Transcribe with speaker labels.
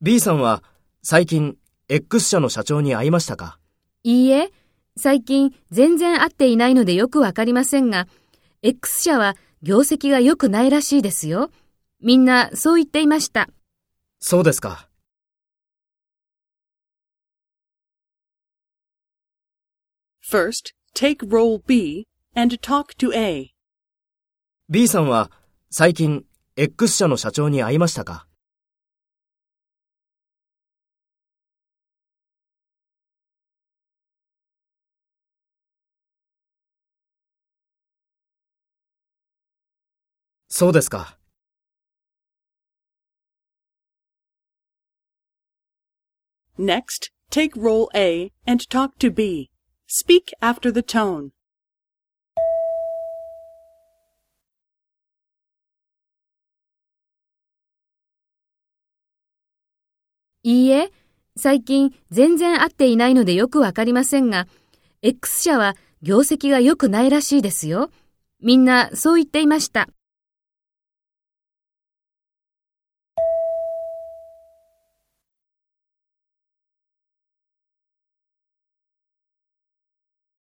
Speaker 1: B さんは最近 X 社の社長に会いましたか？
Speaker 2: いいえ、最近全然会っていないのでよくわかりませんが、X 社は業績が良くないらしいですよ。みんなそう言っていました。
Speaker 1: そうですか。
Speaker 3: First, take role B and talk to A.
Speaker 1: B さんは最近 X 社の社長に会いましたかそうですか。
Speaker 3: Next, take role A and talk to B. Speak after the tone.
Speaker 2: いいえ、最近全然会っていないのでよくわかりませんが、X 社は業績が良くないらしいですよ。みんなそう言っていました。